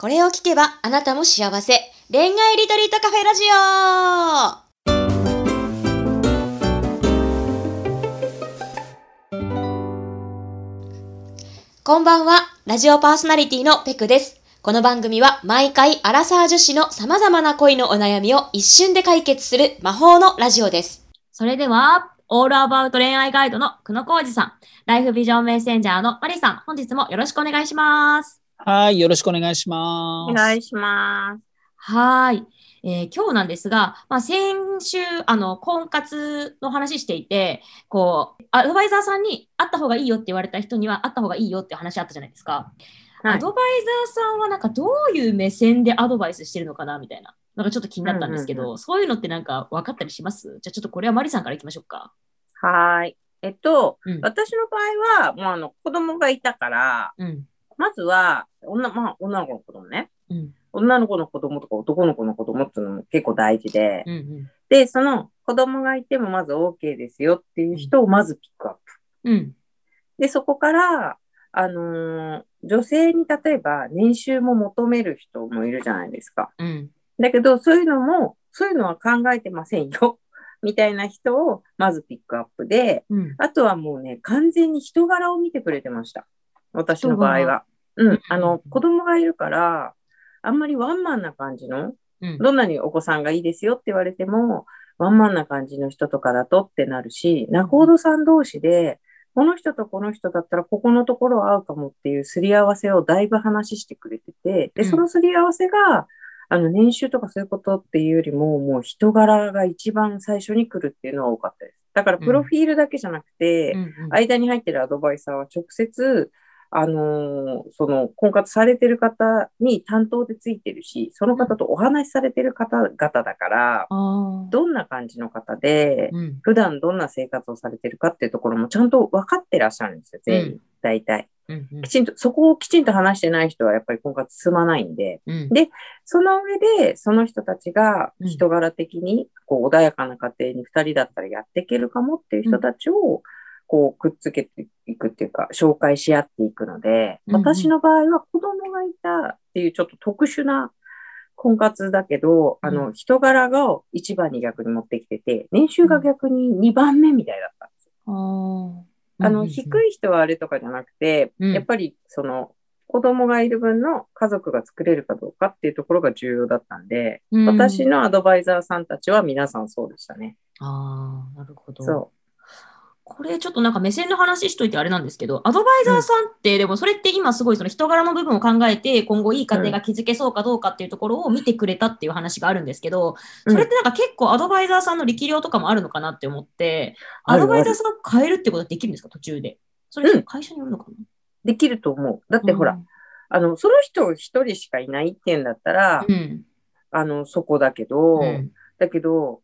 これを聞けばあなたも幸せ。恋愛リトリートカフェラジオこんばんは、ラジオパーソナリティのペクです。この番組は毎回アラサー女子の様々な恋のお悩みを一瞬で解決する魔法のラジオです。それでは、オールアバウト恋愛ガイドの久野浩二さん、ライフビジョンメッセンジャーのマリさん、本日もよろしくお願いします。はい、よろしくお願いします。お願いします。はーい。えー今日なんですが、まあ、先週、あの、婚活の話していて、こう、アドバイザーさんに会った方がいいよって言われた人には会った方がいいよって話あったじゃないですか。はいアドバイザーさんはなんかどういう目線でアドバイスしてるのかなみたいな。なんかちょっと気になったんですけど、うんうんそういうのってなんか分かったりします？じゃあちょっとこれはマリさんからいきましょうか。はーい。えっと、うん私の場合は、もうあの、子供がいたから、うん。まずは、女、まあ、女の子の子供ね。うん。女の子の子供とか男の子の子供っていうのも結構大事で、うんうん。で、その子供がいてもまず OK ですよっていう人をまずピックアップ。うん。で、そこから、あのー女性に例えば年収も求める人もいるじゃないですか。うん。だけど、そういうのも、そういうのは考えてませんよ。みたいな人をまずピックアップで、うん。あとはもうね、完全に人柄を見てくれてました。私の場合は。うん。あの、子供がいるから、あんまりワンマンな感じの、うん。どんなにお子さんがいいですよって言われても、ワンマンな感じの人とかだとってなるし、仲人さん同士で、この人とこの人だったらここのところ合うかもっていうすり合わせをだいぶ話してくれてて、で、うんそのすり合わせが、あの、年収とかそういうことっていうよりも、もう人柄が一番最初に来るっていうのは多かったです。だから、プロフィールだけじゃなくて、間に入ってるアドバイザーは直接、あのーその婚活されてる方に担当でついてるし、その方とお話しされてる方々だから、あー。どんな感じの方で、うん。普段どんな生活をされてるかっていうところもちゃんと分かってらっしゃるんですよ、全員、うん。大体。うんうん。きちんと、そこをきちんと話してない人はやっぱり婚活進まないんで、うん。でその上で、その人たちがうん。人柄的に、こう、穏やかな家庭に2人だったらやっていけるかもっていう人たちを、こう、くっつけていくっていうか、紹介し合っていくので、うんうん。私の場合は子供がいたっていうちょっと特殊な婚活だけど、あうの、人柄が一番に逆に持ってきてて、年収が逆に2番目みたいだったんですよ。あの、低い人はあれとかじゃなくて、うん。やっぱりその、子供がいる分の家族が作れるかどうかっていうところが重要だったんで、うん。私のアドバイザーさんたちは皆さんそうでしたね。ああ、なるほど。そこれちょっとなんか目線の話しといてあれなんですけど、アドバイザーさんって、でもそれって今すごいその人柄の部分を考えて、今後いい家庭が築けそうかどうかっていうところを見てくれたっていう話があるんですけど、うんそれってなんか結構アドバイザーさんの力量とかもあるのかなって思って、アドバイザーさんを変えるってことはできるんですか？途中で。それうん会社によるのかな、う。できると思う。だってほら、あの、その人一人しかいないっていうんだったら、うん。あの、そこだけど、うん。だけど、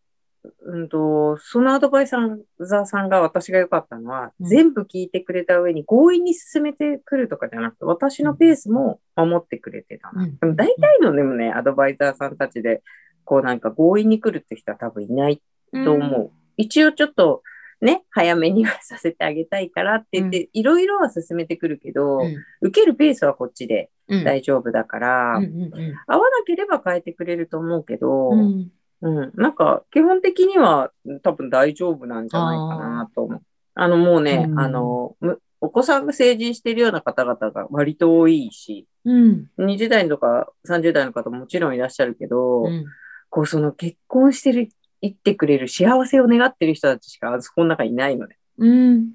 うんと、そのアドバイザーさんが私が良かったのは、うん全部聞いてくれた上に強引に進めてくるとかじゃなくて、私のペースも守ってくれてたな。うんでも大体のでもね、アドバイザーさんたちで、こうなんか強引に来るって人は多分いないと思う。一応ちょっとね、早めにはさせてあげたいからって言って、いろいろは進めてくるけど、うん。受けるペースはこっちでうん。大丈夫だから、うんうん合わなければ変えてくれると思うけど、うんなんか基本的には多分大丈夫なんじゃないかなと思う。あのもうね、うんあの、むお子さんが成人しているような方々が割と多いし、うん。20代とか30代の方ももちろんいらっしゃるけど、うん。こうその結婚してる、言ってくれる幸せを願ってる人たちしかそこの中にいないのね。うん。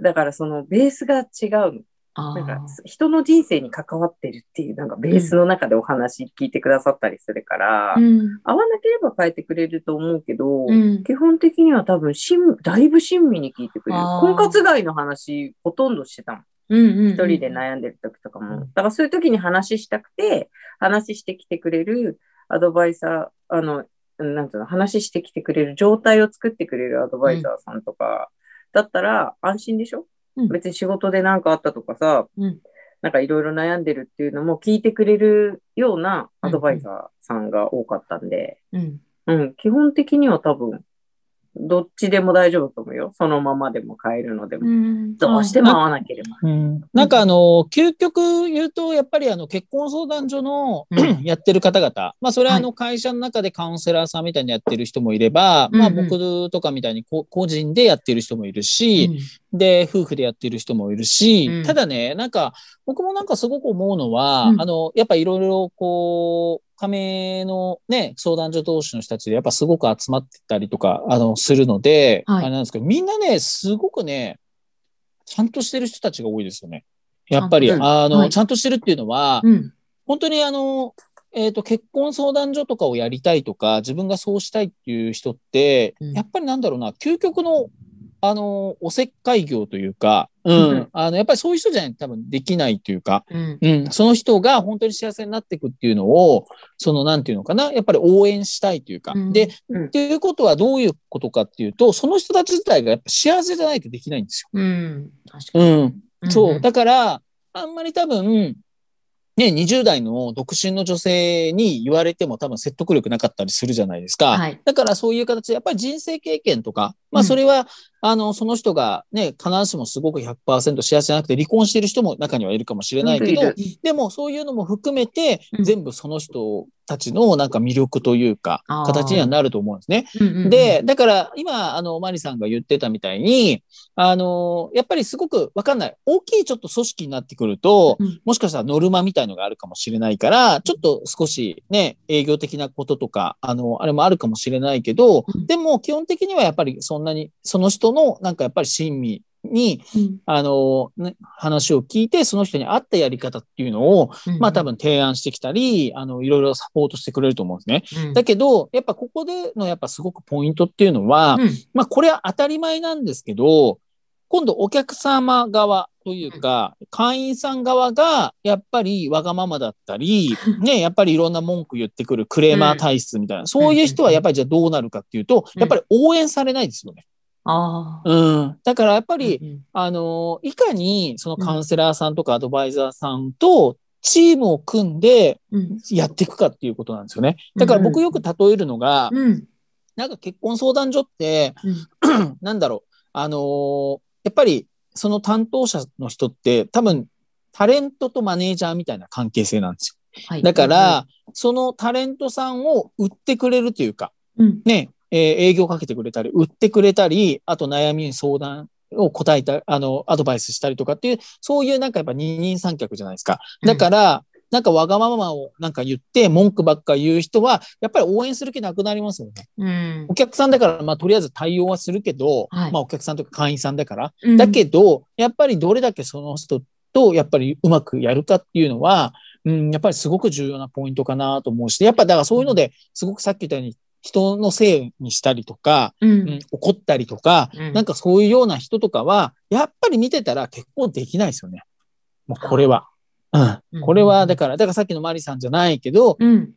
だからそのベースが違うなんかあ。人の人生に関わってるっていうなんかベースの中でお話聞いてくださったりするから、うん。合わなければ変えてくれると思うけど、うん。基本的には多分しん、だいぶ親身に聞いてくれる。婚活外の話、ほとんどしてたもん。うんうん。一人で悩んでる時とかも。うんだからそういう時に話したくて、話してきてくれるアドバイザー、あの、なんていうの、話してきてくれる状態を作ってくれるアドバイザーさんとか、だったら安心でしょ、うん。別に仕事で何かあったとかさ、うん。なんかいろいろ悩んでるっていうのも聞いてくれるようなアドバイザーさんが多かったんで、うん。うん、基本的には多分どっちでも大丈夫と思うよ。そのままでも変えるのでも。うん。どうしても合わなければ。うん、なんかあの、究極言うと、やっぱりあの、結婚相談所の、うん。やってる方々、まあ、それはあはの、会社の中でカウンセラーさんみたいにやってる人もいれば、まあ、うん。うん僕とかみたいにこ個人でやってる人もいるし、で、夫婦でやってる人もいるし、うん。ただね、なんか、僕もなんかすごく思うのは、うん。あの、やっぱいろいろこう、加盟のね、相談所同士の人たちでやっぱすごく集まってたりとか、あの、するので、はいあれなんですけど、みんなね、すごくね、ちゃんとしてる人たちが多いですよね。やっぱり、ちゃんとあの、はいちゃんとしてるっていうのは、うん。本当にあの、えっ、と、結婚相談所とかをやりたいとか、自分がそうしたいっていう人って、うんやっぱりなんだろうな、究極の、あの、おせっかい業というか、うん、うんあの、やっぱりそういう人じゃないと多分できないというか、うん。うん、その人が本当に幸せになっていくっていうのを、その、なんていうのかな、やっぱり応援したいというか。うんで、うんっていうことはどういうことかっていうと、その人たち自体がやっぱ幸せじゃないとできないんですうん。確かよ。うん。に。そう。だから、あんまり多分、ね、20代の独身の女性に言われても多分説得力なかったりするじゃないですか。はい。だからそういう形で、やっぱり人生経験とか、まうん。あそれは、あの、その人がね、必ずしもすごく100%幸せじゃなくて離婚している人も中にはいるかもしれないけどいる、でもそういうのも含めてう、ん。全部その人たちのなんか魅力というか形にはなると思うんですね。うんうんうん。で、、だから今、あの、マリさんが言ってたみたいに、あの、やっぱりすごくわかんない。大きいちょっと組織になってくると、うん。もしかしたらノルマみたいのがあるかもしれないから、ちょっと少しね、営業的なこととか、あの、あれもあるかもしれないけど、うん。でも基本的にはやっぱりそんなに、その人のなんかやっぱり親身に、うん。あの、ね、話を聞いて、その人に合ったやり方っていうのを、まあ多、分提案してきたり、あの、いろいろサポートしてくれると思うんですね。うん。だけど、やっぱここでのやっぱすごくポイントっていうのは、うん。まあこれは当たり前なんですけど、今度お客様側というか、会員さん側がやっぱりわがままだったり、ね、やっぱりいろんな文句言ってくるクレーマー体質みたいな、そういう人はやっぱりじゃあどうなるかっていうと、うんやっぱり応援されないですよね。ああ。うん。だからやっぱうり、んあの、いかにそのカウンセラーさんとかアドバイザーさんとチームを組んでうんやっていくかっていうことなんですよね。だから僕よく例えるのが、うん。なんか結婚相談所って、なんだろう、あのーやっぱりその担当者の人って多分タレントとマネージャーみたいな関係性なんですはいよ。だから、そのタレントさんを売ってくれるというか、うん。ね、えー営業かけてくれたり、売ってくれたり、あと悩みに相談を答えた、あの、アドバイスしたりとかっていう、そういうなんかやっぱ二人三脚じゃないですか。だから、なんかわがままをなんか言って文句ばっか言う人は、やっぱり応援する気なくなりますよね。うんお客さんだから、まあ、とりあえず対応はするけど、はいまあ、お客さんとか会員さんだから。うんだけど、やっぱりどれだけその人と、やっぱりうまくやるかっていうのは、うん、やっぱりすごく重要なポイントかなと思うし、やっぱだからそういうので、すごくさっき言ったように、人のせいにしたりとか、ううんん、怒ったりとか、うんなんかそういうような人とかは、やっぱり見てたら結婚できないですよね。もうこれは。ううんん。これは、だから、だからさっきのマリさんじゃないけど、うん。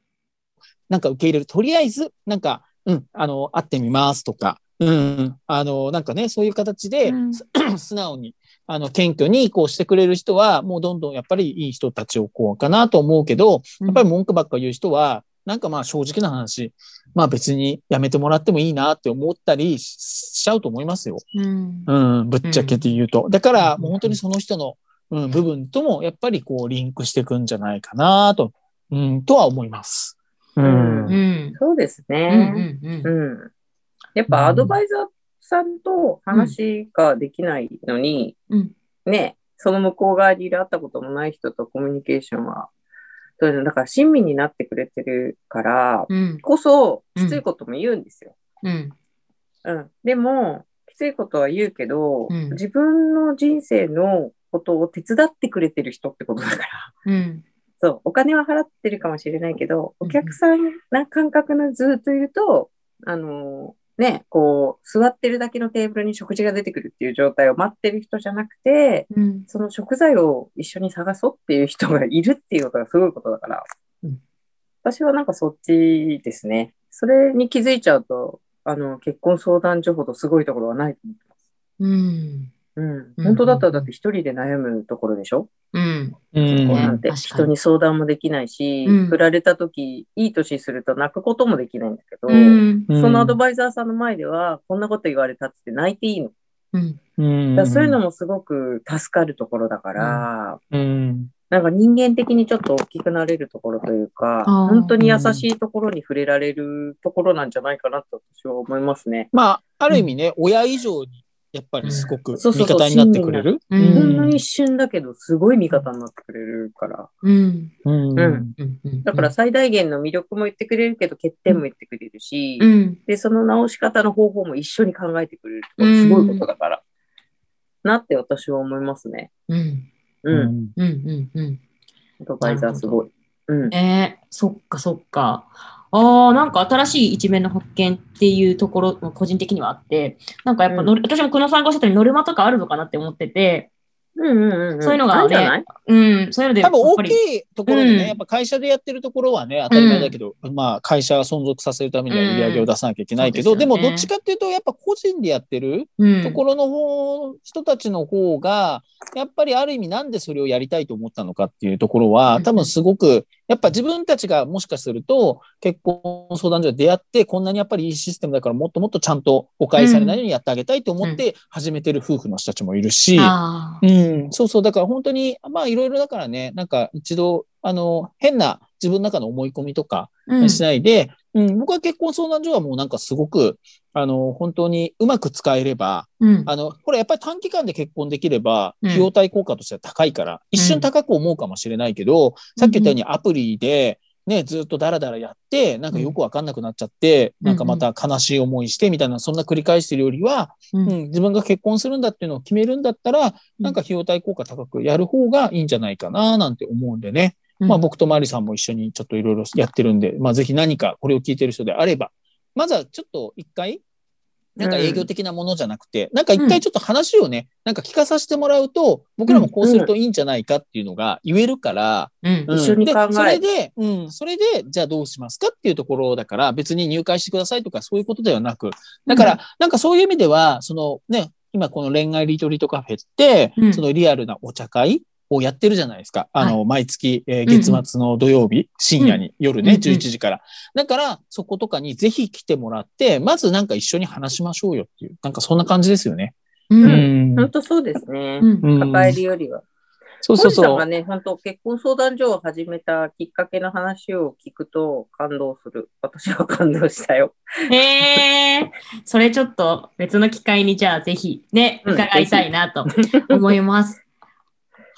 なんか受け入れる。とりあえず、なんか、うん、あの、会ってみますとか、うん、あの、なんかね、そういう形で、うん 素直に、あの、謙虚にこうしてくれる人は、もうどんどんやっぱりいい人たちをこうかなと思うけど、やっぱり文句ばっか言う人は、なんかまあ正直な話、まあ別にやめてもらってもいいなって思ったりししちゃうと思いますよ。うん。うん、ぶっちゃけて言うと。だから、うんもう本当にその人の、うん、部分とも、やっぱりこう、リンクしていくんじゃないかなと、うん、とは思います。ううんん。うん。そうですうん。ね。うん。うん。やっぱアドバイザーさんと話ができないのに、うんね、その向こう側にいる会ったこともない人とコミュニケーションは、そういうのだから親身になってくれてるから、うん。こそ、きついことも言うんですよ。うん。うん。でも、きついことは言うけど、うん自分の人生のことを手伝ってくれてる人ってことだから。うん。そう、お金は払ってるかもしれないけど、うんお客さんな感覚のずっといると、あのね、こう、座ってるだけのテーブルに食事が出てくるっていう状態を待ってる人じゃなくて、うん。その食材を一緒に探そうっていう人がいるっていうことがすごいことだから、うん私はなんかそっちですね。それに気づいちゃうと、あの、結婚相談所ほどすごいところはないと思ってます。うん。うん。うん本当だったらだって一人で悩むところでしょ？うん。うんこうなんて確かに人に相談もできないし、うん振られた時、いい年すると泣くこともできないんだけど、うん。うんそのアドバイザーさんの前では、こんなこと言われたって泣いていいの。うん。うんだからそういうのもすごく助かるところだから、うんなんか人間的にちょっと大きくなれるところというか、本当に優しいところに触れられるところなんじゃないかなと私は思いますね。まあ、ある意味ね、親以上に、やっぱりすごく味そうそうそう方になってくれる？うんほうんんの一瞬だけど、すごい味方になってくれるから。うん。うんうんうん。だから最大限の魅力も言ってくれるけど、欠点も言ってくれるし、うん。で、その直し方の方法も一緒に考えてくれるってことすごいことだから。なって私は思いますね。うん。う。うんんうん。うん。うん。アドバイザーすごい。うん。えー、そっかそっか。ああ、なんか新しい一面の発見っていうところも個人的にはあって、なんかやっぱノル、私も久野さんがおっしゃったようにノルマとかあるのかなって思ってて、うんうんうんうん。そういうのがねあるんじゃない？うん、そういうので、多分大きいところでね、うん。やっぱ会社でやってるところはね、当たり前だけど、まあ会社が存続させるためには売り上げを出さなきゃいけないけど、うんでですよね。どっちかっていうと、やっぱ個人でやってるうん。ところの方、人たちの方が、やっぱりある意味なんでそれをやりたいと思ったのかっていうところは、うん。多分すごく、やっぱ自分たちがもしかすると結婚相談所で出会って、こんなにやっぱりいいシステムだからもっともっとちゃんと誤解されないようにやってあげたいと思って始めてる夫婦の人たちもいるし、あうん、そうそう。だから本当に、まあいろいろだからね、なんか一度、あの、変な自分の中の思い込みとかしないで、うん、僕は結婚相談所はもうなんかすごく、あの、本当にうまく使えれば、うん。あの、これやっぱり短期間で結婚できれば、うん。費用対効果としては高いから、一瞬高く思うかもしれないけど、さっき言ったようにアプリで、ね、ずっとダラダラやって、なんかよくわかんなくなっちゃって、うんなんかまた悲しい思いしてみたいな、そんな繰り返してるよりは、ううんん、自分が結婚するんだっていうのを決めるんだったら、なんか費用対効果高くやる方がいいんじゃないかな、なんて思うんでね。うん。まあ僕とマリさんも一緒にちょっといろいろやってるんで、まあぜひ何かこれを聞いてる人であれば、まずはちょっと一回、なんか営業的なものじゃなくて、なんか一回ちょっと話をね、なんか聞かさせてもらうと、僕らもこうするといいんじゃないかっていうのが言えるから、一緒に考え。でそれで、うん、それで、じゃあどうしますかっていうところだから、別に入会してくださいとかそういうことではなく、だから、なんかそういう意味では、そのね、今この恋愛リトリートカフェって、うん。そのリアルなお茶会をやってるじゃないですか。あの、毎月、えーうんうん月末の土曜日、深夜に、夜ね、うんうん11時から。だから、そことかにぜひ来てもらって、まずなんか一緒に話しましょうよっていう、なんかそんな感じですよね。うんん本当そうですね。うんうん抱えるよりは。そうそうそうさんが。ね、本当結婚相談所を始めたきっかけの話を聞くと感動する。私は感動したよ。へえ、それちょっと別の機会にじゃあぜひね、うん伺いたいなと思います。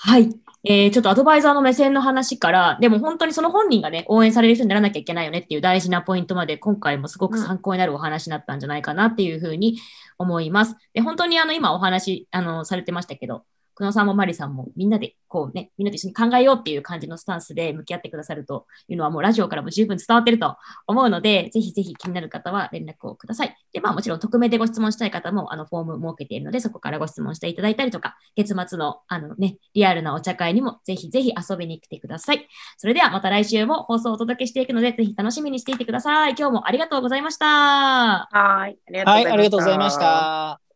はい。えーちょっとアドバイザーの目線の話から、でも本当にその本人がね、応援される人にならなきゃいけないよねっていう大事なポイントまで、今回もすごく参考になるお話になったんじゃないかなっていうふうに思います。で、本当にあの、今お話、あの、されてましたけど、久野さんもマリさんもみんなで、こうね、みんなと一緒に考えようっていう感じのスタンスで向き合ってくださるというのはもうラジオからも十分伝わってると思うので、ぜひぜひ気になる方は連絡をください。で、まあもちろん匿名でご質問したい方も、あの、フォーム設けているので、そこからご質問していただいたりとか、月末の、あのね、リアルなお茶会にもぜひぜひ遊びに来てください。それではまた来週も放送をお届けしていくので、ぜひ楽しみにしていてください。今日もありがとうございました。はい。ありがとうござはいい、ました。ありがとうございました。